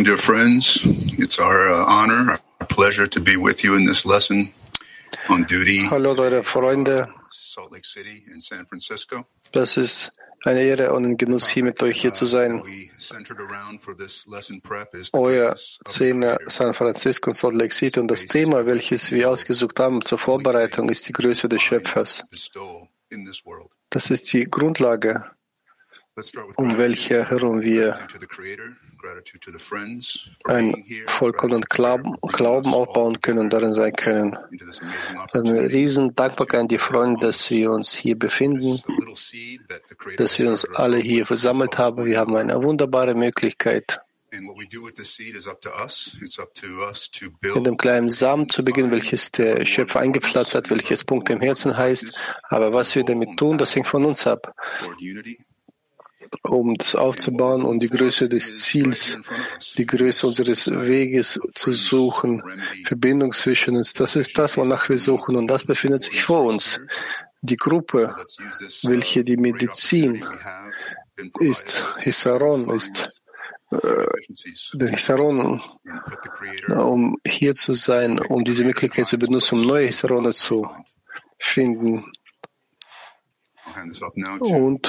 Shalom, dear friends. It's our uh, honor, our pleasure to be with you in this lesson on duty. Hallo, liebe Freunde. Salt Lake City in San Francisco. Das ist eine Ehre und ein Genuss, hier mit euch hier zu sein. Euer Szene San Francisco und Salt Lake City und das Thema, welches wir ausgesucht haben zur Vorbereitung, ist die Größe des Schöpfers. Das ist die Grundlage, um welche herum wir ein vollkommenen Glauben, Glauben aufbauen können und darin sein können. Eine riesen Dankbarkeit an die Freunde, dass wir uns hier befinden, dass wir uns alle hier versammelt haben. Wir haben eine wunderbare Möglichkeit, mit dem kleinen Samen zu beginnen, welches der Schöpfer eingepflanzt hat, welches Punkt im Herzen heißt. Aber was wir damit tun, das hängt von uns ab um das aufzubauen und die Größe des Ziels, die Größe unseres Weges zu suchen, Verbindung zwischen uns. Das ist das, wonach wir suchen und das befindet sich vor uns. Die Gruppe, welche die Medizin ist, Hisaron ist, äh, den Hisaron, um hier zu sein, um diese Möglichkeit zu benutzen, um neue Hisarone zu finden und,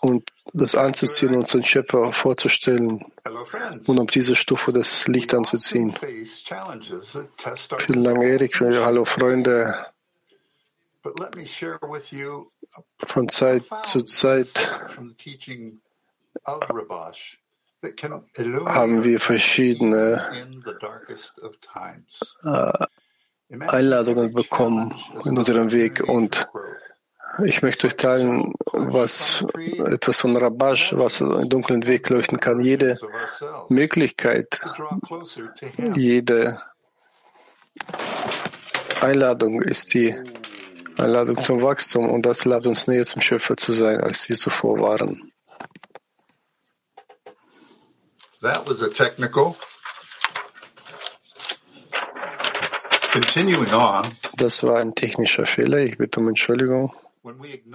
und das anzuziehen, unseren Schöpfer vorzustellen und auf diese Stufe das Licht anzuziehen. Vielen Dank, Erik. Hallo, Freunde. Von Zeit zu Zeit haben wir verschiedene äh, Einladungen bekommen in unserem Weg und ich möchte euch teilen, was etwas von Rabash, was einen dunklen Weg leuchten kann. Jede Möglichkeit, jede Einladung ist die Einladung zum Wachstum und das lädt uns näher zum Schöpfer zu sein, als wir zuvor waren. That was a technical Das war ein technischer Fehler. Ich bitte um Entschuldigung. Ich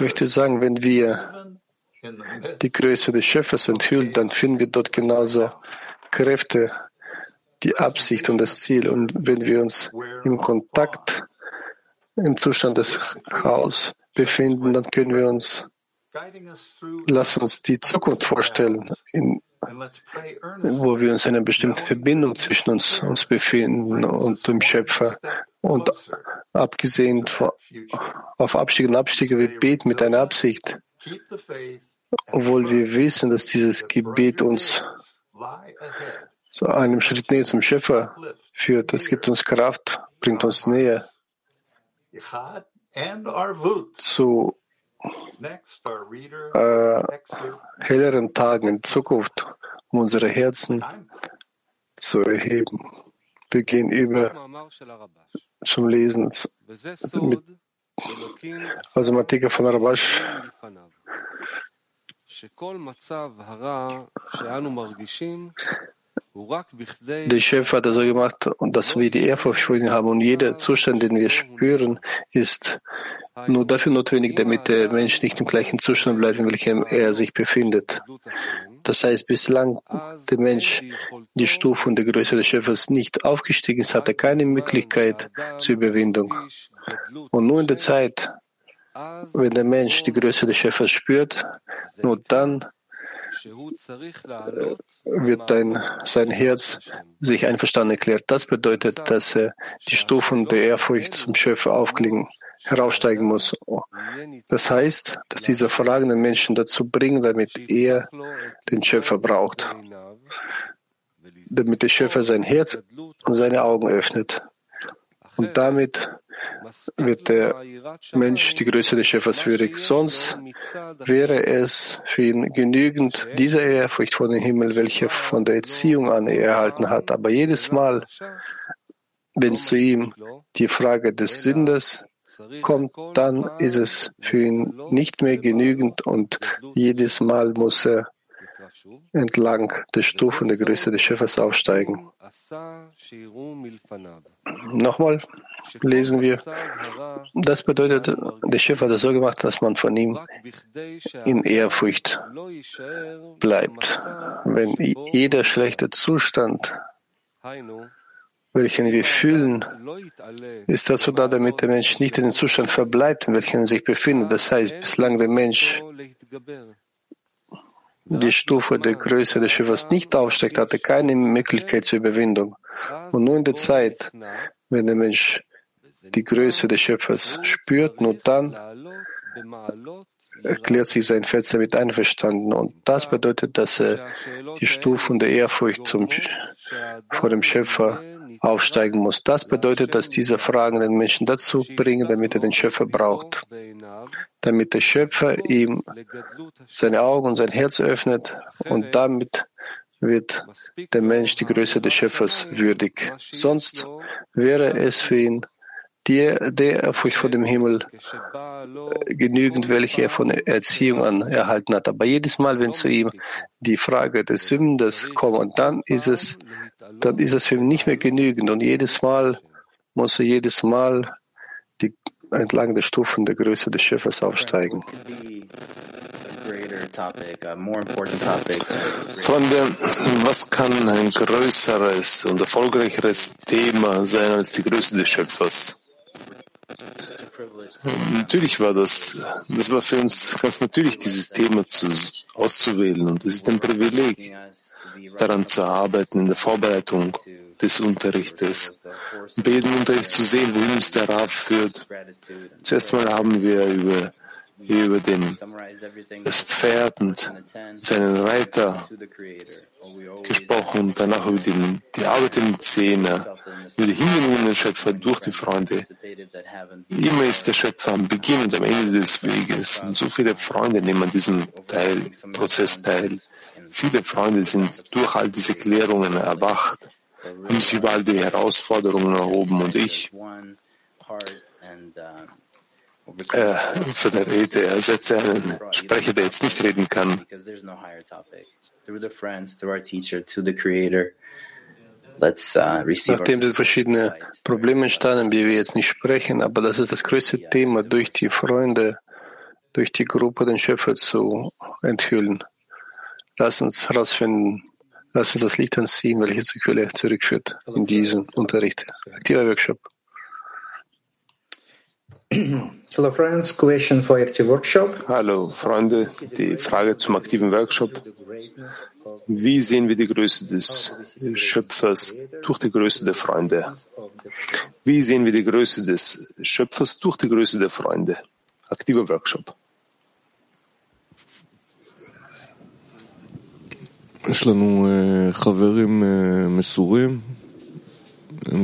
möchte sagen, wenn wir die Größe des Schöpfers enthüllen, dann finden wir dort genauso Kräfte, die Absicht und das Ziel. Und wenn wir uns im Kontakt, im Zustand des Chaos befinden, dann können wir uns, lass uns die Zukunft vorstellen, in wo wir uns in einer bestimmten Verbindung zwischen uns, uns befinden und dem Schöpfer. Und abgesehen von, auf Abstieg und Abstiege, wir beten mit einer Absicht, obwohl wir wissen, dass dieses Gebet uns zu einem Schritt näher zum Schöpfer führt. Es gibt uns Kraft, bringt uns näher zu äh, helleren Tagen in Zukunft, um unsere Herzen zu erheben. Wir gehen über zum Lesen mit, also Matika von Rabash. Der Chef hat das so gemacht, und dass wir die Ehrfurcht vor ihm haben. Und jeder Zustand, den wir spüren, ist nur dafür notwendig, damit der Mensch nicht im gleichen Zustand bleibt, in welchem er sich befindet. Das heißt, bislang der Mensch die Stufen der Größe des Schöpfers nicht aufgestiegen ist, hat er keine Möglichkeit zur Überwindung. Und nur in der Zeit, wenn der Mensch die Größe des Schöpfers spürt, nur dann äh, wird dein, sein Herz sich einverstanden erklärt. Das bedeutet, dass er die Stufen der Ehrfurcht zum Schöpfer aufklingen heraussteigen muss. Das heißt, dass diese fragenden Menschen dazu bringen, damit er den Schöpfer braucht, damit der Schöpfer sein Herz und seine Augen öffnet. Und damit wird der Mensch die Größe des Schöpfers würdig. Sonst wäre es für ihn genügend diese Ehrfurcht vor dem Himmel, welche von der Erziehung an er erhalten hat. Aber jedes Mal, wenn zu ihm die Frage des Sünders kommt, dann ist es für ihn nicht mehr genügend und jedes Mal muss er entlang der Stufen der Größe des Schöpfers aufsteigen. Nochmal lesen wir. Das bedeutet, der Chef hat es so gemacht, dass man von ihm in Ehrfurcht bleibt. Wenn jeder schlechte Zustand, welchen wir fühlen, ist das so da, damit der Mensch nicht in dem Zustand verbleibt, in welchem er sich befindet. Das heißt, bislang der Mensch die Stufe der Größe des Schiffers nicht aufsteigt, hatte keine Möglichkeit zur Überwindung. Und nur in der Zeit, wenn der Mensch die Größe des Schöpfers spürt, nur dann erklärt sich sein Fels damit einverstanden. Und das bedeutet, dass er die Stufen der Ehrfurcht zum, vor dem Schöpfer aufsteigen muss. Das bedeutet, dass diese Fragen den Menschen dazu bringen, damit er den Schöpfer braucht. Damit der Schöpfer ihm seine Augen und sein Herz öffnet und damit wird der Mensch die Größe des Schöpfers würdig. Sonst wäre es für ihn der, der Furcht vor dem Himmel äh, genügend, welche er von Erziehung an erhalten hat. Aber jedes Mal, wenn zu ihm die Frage des Sündes kommt, dann ist es, dann ist es für ihn nicht mehr genügend. Und jedes Mal muss er jedes Mal die, entlang der Stufen der Größe des Schöpfers aufsteigen. Freunde, was kann ein größeres und erfolgreicheres Thema sein als die Größe des Schöpfers? Natürlich war das, das war für uns ganz natürlich, dieses Thema zu, auszuwählen. Und es ist ein Privileg, daran zu arbeiten, in der Vorbereitung des Unterrichtes. Bei jedem Unterricht zu sehen, wohin uns der Rav führt. Zuerst mal haben wir über über den, das Pferd und seinen Reiter gesprochen danach über den, die Arbeit den Zähne, über die Hinwendung des Schöpfer durch die Freunde. Immer ist der Schöpfer am Beginn und am Ende des Weges. Und so viele Freunde nehmen an diesem Teil, Prozess teil. Viele Freunde sind durch all diese Klärungen erwacht, haben sich über all die Herausforderungen erhoben und ich äh, für der Rede ersetze einen Sprecher, der jetzt nicht reden kann. Nachdem diese verschiedenen Probleme entstanden, wie wir jetzt nicht sprechen, aber das ist das größte Thema, durch die Freunde, durch die Gruppe den Schöpfer zu enthüllen. Lass uns herausfinden, lass uns das Licht anziehen, welches die Quelle zurückführt in diesen Unterricht. Aktiver Workshop. Hello friends, question for active workshop. Hallo Freunde, die Frage zum aktiven Workshop. Wie sehen wir die Größe des Schöpfers durch die Größe der Freunde? Wie sehen wir die Größe des Schöpfers durch die Größe der Freunde? Aktiver Workshop. יש לנו חברים מסורים wir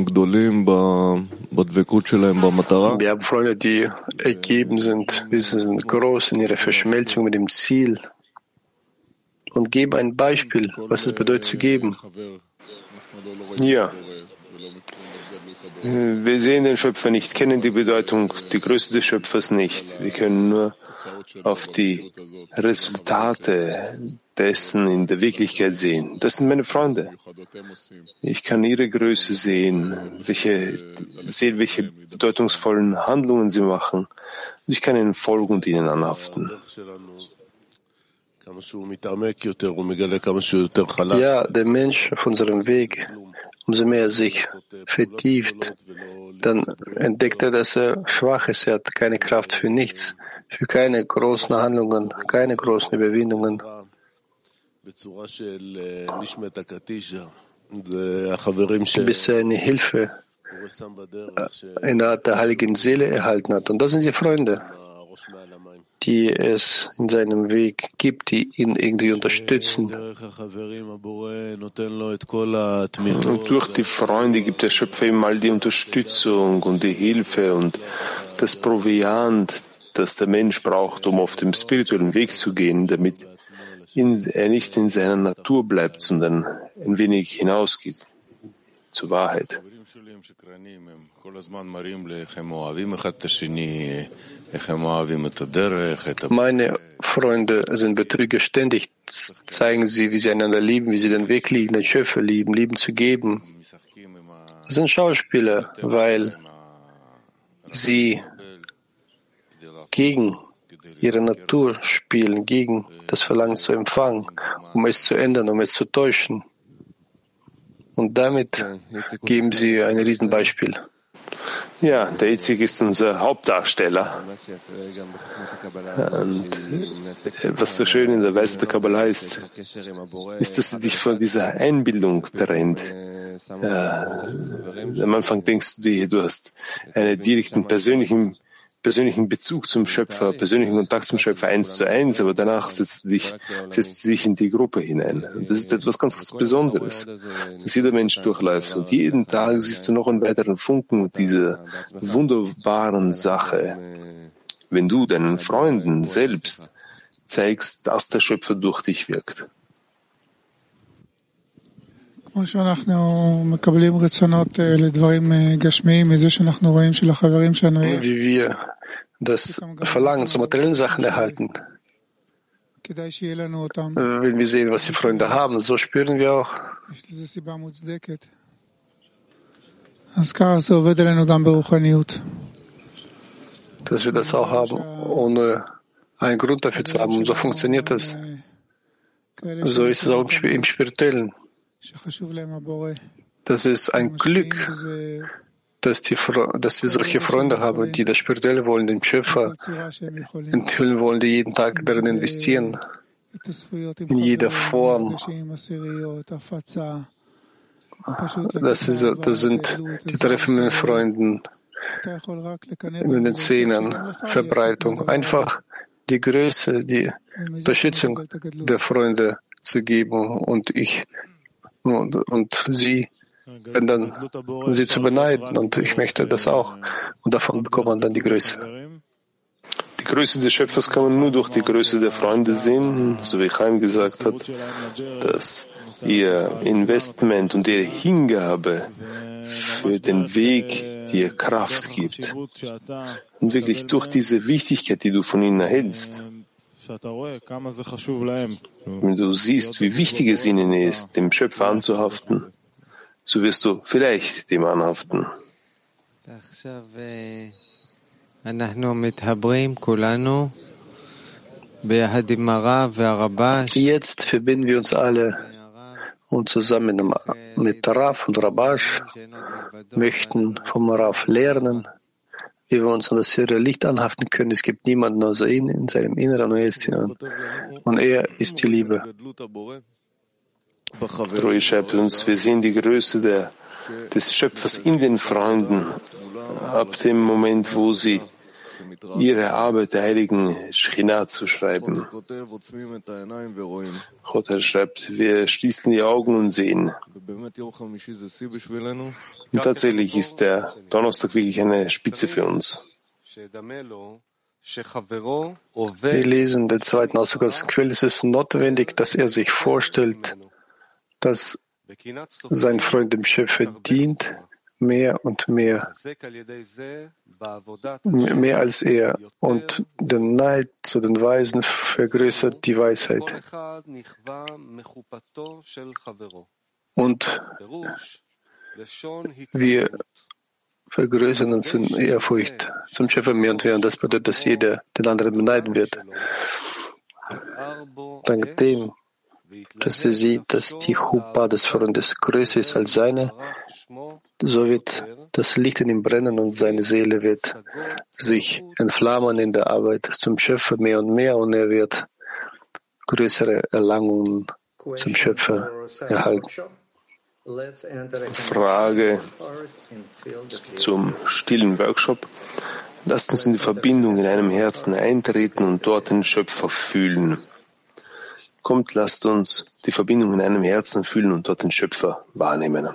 haben Freunde, die ergeben sind, wir sind groß in ihrer Verschmelzung mit dem Ziel und geben ein Beispiel, was es bedeutet zu geben. Ja. Wir sehen den Schöpfer nicht, kennen die Bedeutung, die Größe des Schöpfers nicht. Wir können nur auf die Resultate dessen in der Wirklichkeit sehen. Das sind meine Freunde. Ich kann ihre Größe sehen, welche, sehen, welche bedeutungsvollen Handlungen sie machen. Ich kann ihnen folgen und ihnen anhaften. Ja, der Mensch auf unserem Weg, umso mehr er sich vertieft, dann entdeckt er, dass er schwach ist. Er hat keine Kraft für nichts, für keine großen Handlungen, keine großen Überwindungen. Bis er eine Hilfe in der Art der heiligen Seele erhalten hat. Und das sind die Freunde, die es in seinem Weg gibt, die ihn irgendwie unterstützen. Und durch die Freunde gibt der Schöpfer ihm all die Unterstützung und die Hilfe und das Proviant, das der Mensch braucht, um auf dem spirituellen Weg zu gehen, damit in, er nicht in seiner Natur bleibt, sondern ein wenig hinausgeht. zur Wahrheit. Meine Freunde sind Betrüger ständig, zeigen sie, wie sie einander lieben, wie sie den Weg lieben, den Schöpfer lieben, lieben zu geben. Das sind Schauspieler, weil sie gegen ihre Natur spielen, gegen das Verlangen zu empfangen, um es zu ändern, um es zu täuschen. Und damit geben sie ein Riesenbeispiel. Ja, der Itzig ist unser Hauptdarsteller. Und was so schön in der Weise der Kabbalah ist, ist, dass sie dich von dieser Einbildung trennt. Ja, am Anfang denkst du dir, du hast einen direkten persönlichen persönlichen Bezug zum Schöpfer, persönlichen Kontakt zum Schöpfer eins zu eins, aber danach setzt dich, setzt dich in die Gruppe hinein. Und das ist etwas ganz, ganz Besonderes, dass jeder Mensch durchläuft. Und jeden Tag siehst du noch einen weiteren Funken dieser wunderbaren Sache. Wenn du deinen Freunden selbst zeigst, dass der Schöpfer durch dich wirkt כמו שאנחנו מקבלים רצונות לדברים גשמיים מזה שאנחנו רואים שלחברים שלנו יש. Wie wir das Verlangen zu materiellen Sachen erhalten. Wenn wir sehen, was die Freunde haben, so spüren wir auch. Dass wir das auch haben, ohne einen Grund dafür zu haben. Und so funktioniert das. So ist es auch im Spirituellen. Das ist ein Glück, dass, die, dass wir solche Freunde haben, die das Spirituelle wollen, den Schöpfer enthüllen wollen, die jeden Tag darin investieren, in jeder Form. Das, ist, das sind die Treffen mit den Freunden, mit den Szenen, Verbreitung. Einfach die Größe, die Unterstützung der Freunde zu geben. Und ich und, und sie werden dann, um sie zu beneiden. Und ich möchte das auch. Und davon bekommt man dann die Größe. Die Größe des Schöpfers kann man nur durch die Größe der Freunde sehen, so wie Chaim gesagt hat, dass ihr Investment und ihre Hingabe für den Weg dir Kraft gibt. Und wirklich durch diese Wichtigkeit, die du von ihnen erhältst, wenn du siehst, wie wichtig es ihnen ist, dem Schöpfer anzuhaften, so wirst du vielleicht dem anhaften. Jetzt verbinden wir uns alle und zusammen mit Raf und Rabash möchten vom Raf lernen, wie wir uns an das höhere Licht anhaften können. Es gibt niemanden außer ihn in seinem Inneren und er ist. Und er ist die Liebe. Rui schreibt uns, wir sehen die Größe der, des Schöpfers in den Freunden ab dem Moment, wo sie ihre Arbeit der heiligen Schchina zu schreiben. Chotter schreibt, wir schließen die Augen und sehen. Und tatsächlich ist der Donnerstag wirklich eine Spitze für uns. Wir lesen den zweiten Ausdruck aus Quell. Es ist notwendig, dass er sich vorstellt, dass sein Freund dem Schöpfer dient, mehr und mehr, mehr als er. Und der Neid zu den Weisen vergrößert die Weisheit. Und wir vergrößern uns in Ehrfurcht zum Schöpfer mehr und mehr. Und das bedeutet, dass jeder den anderen beneiden wird. Dank dem, dass er sieht, dass die Chuppah des Freundes größer ist als seine, so wird das Licht in ihm brennen und seine Seele wird sich entflammen in der Arbeit zum Schöpfer mehr und mehr und er wird größere Erlangungen zum Schöpfer erhalten. Frage zum stillen Workshop. Lasst uns in die Verbindung in einem Herzen eintreten und dort den Schöpfer fühlen. Kommt, lasst uns die Verbindung in einem Herzen fühlen und dort den Schöpfer wahrnehmen.